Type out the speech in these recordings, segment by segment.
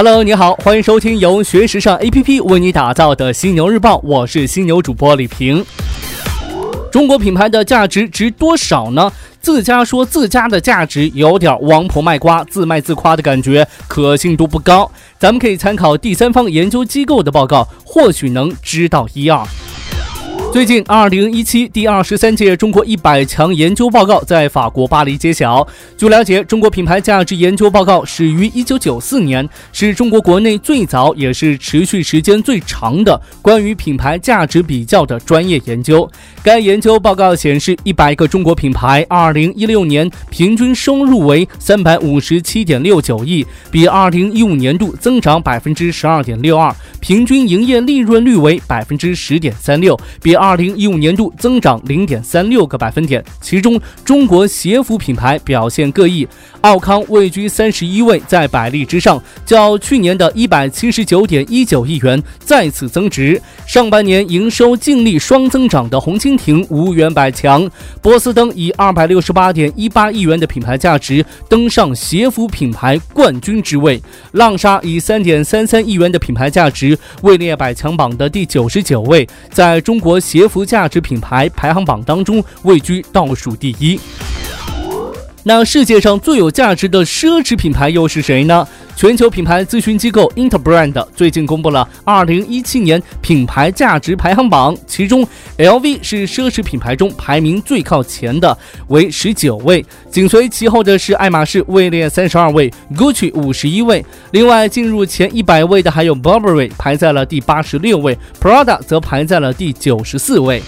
Hello，你好，欢迎收听由学时尚 APP 为你打造的犀牛日报，我是犀牛主播李平。中国品牌的价值值多少呢？自家说自家的价值有点王婆卖瓜、自卖自夸的感觉，可信度不高。咱们可以参考第三方研究机构的报告，或许能知道一二。最近，二零一七第二十三届中国一百强研究报告在法国巴黎揭晓。据了解，中国品牌价值研究报告始于一九九四年，是中国国内最早也是持续时间最长的关于品牌价值比较的专业研究。该研究报告显示，一百个中国品牌二零一六年平均收入为三百五十七点六九亿，比二零一五年度增长百分之十二点六二，平均营业利润率为百分之十点三六，比。二零一五年度增长零点三六个百分点，其中中国鞋服品牌表现各异，奥康位居三十一位，在百利之上，较去年的一百七十九点一九亿元再次增值。上半年营收净利双增长的红蜻蜓无缘百强，波司登以二百六十八点一八亿元的品牌价值登上鞋服品牌冠军之位，浪莎以三点三三亿元的品牌价值位列百强榜的第九十九位，在中国。鞋服价值品牌排行榜当中位居倒数第一。那世界上最有价值的奢侈品牌又是谁呢？全球品牌咨询机构 Interbrand 最近公布了2017年品牌价值排行榜，其中 LV 是奢侈品牌中排名最靠前的，为十九位，紧随其后的是爱马仕，位列三十二位，Gucci 五十一位。另外进入前一百位的还有 Burberry，排在了第八十六位，Prada 则排在了第九十四位。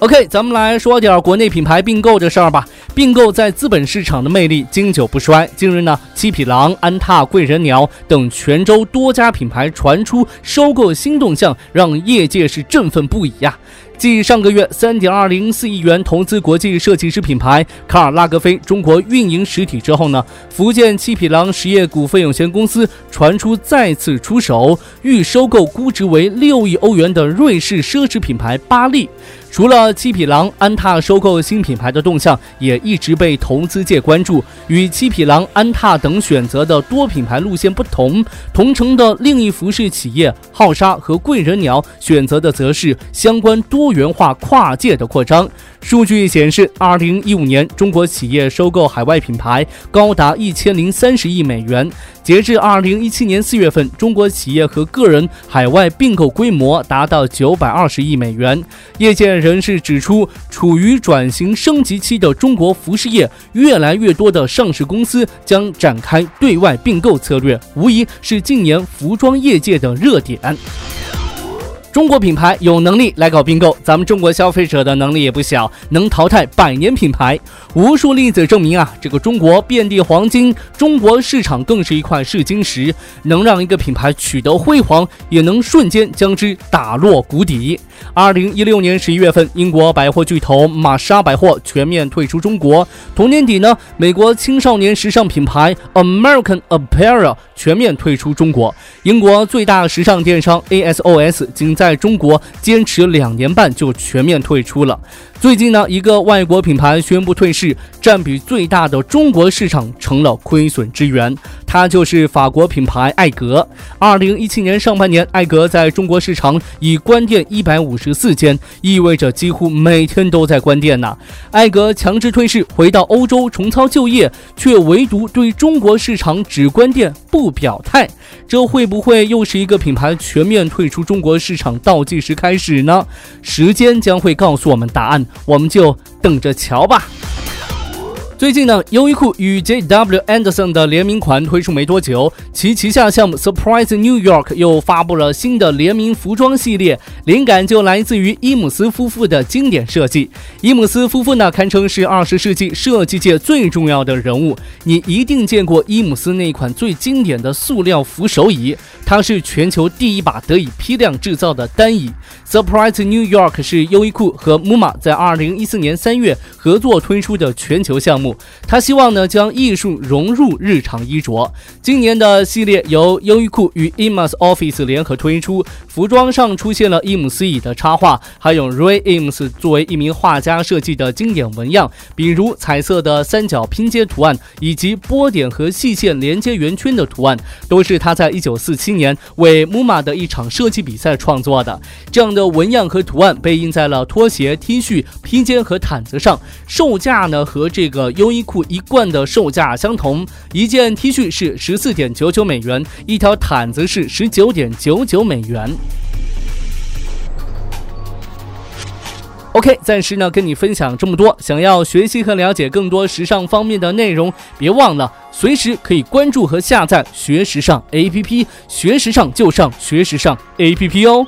OK，咱们来说点国内品牌并购这事儿吧。并购在资本市场的魅力经久不衰。近日呢，七匹狼、安踏、贵人鸟等泉州多家品牌传出收购新动向，让业界是振奋不已呀。继上个月三点二零四亿元投资国际设计师品牌卡尔拉格菲中国运营实体之后呢，福建七匹狼实业股份有限公司传出再次出手，欲收购估值为六亿欧元的瑞士奢侈品牌巴利。除了七匹狼、安踏收购新品牌的动向，也一直被投资界关注。与七匹狼、安踏等选择的多品牌路线不同，同城的另一服饰企业浩沙和贵人鸟选择的则是相关多元化跨界的扩张。数据显示，二零一五年中国企业收购海外品牌高达一千零三十亿美元。截至二零一七年四月份，中国企业和个人海外并购规模达到九百二十亿美元。业界人士指出，处于转型升级期的中国服饰业，越来越多的上市公司将展开对外并购策略，无疑是近年服装业界的热点。中国品牌有能力来搞并购，咱们中国消费者的能力也不小，能淘汰百年品牌。无数例子证明啊，这个中国遍地黄金，中国市场更是一块试金石，能让一个品牌取得辉煌，也能瞬间将之打落谷底。二零一六年十一月份，英国百货巨头玛莎百货全面退出中国。同年底呢，美国青少年时尚品牌 American Apparel 全面退出中国。英国最大时尚电商 ASOS 仅在中国坚持两年半就全面退出了。最近呢，一个外国品牌宣布退市，占比最大的中国市场成了亏损之源。它就是法国品牌艾格。二零一七年上半年，艾格在中国市场已关店一百五十四间，意味着几乎每天都在关店呢。艾格强制退市，回到欧洲重操旧业，却唯独对中国市场只关店不表态。这会不会又是一个品牌全面退出中国市场倒计时开始呢？时间将会告诉我们答案。我们就等着瞧吧。最近呢，优衣库与 J.W. Anderson 的联名款推出没多久，其旗下项目 Surprise New York 又发布了新的联名服装系列，灵感就来自于伊姆斯夫妇的经典设计。伊姆斯夫妇呢，堪称是二十世纪设计界最重要的人物，你一定见过伊姆斯那款最经典的塑料扶手椅。它是全球第一把得以批量制造的单椅。Surprise New York 是优衣库和 MUMA 在2014年3月合作推出的全球项目。他希望呢将艺术融入日常衣着。今年的系列由优衣库与 ems Office 联合推出，服装上出现了伊姆斯椅的插画，还有 rayims 作为一名画家设计的经典纹样，比如彩色的三角拼接图案，以及波点和细线连接圆圈的图案，都是他在1947年为 MoMA 的一场设计比赛创作的。这样的纹样和图案被印在了拖鞋、T 恤、披肩和毯子上，售价呢和这个优衣库一贯的售价相同，一件 T 恤是十四点九九美元，一条毯子是十九点九九美元。OK，暂时呢跟你分享这么多。想要学习和了解更多时尚方面的内容，别忘了随时可以关注和下载学时尚 APP，学时尚就上学时尚 APP 哦。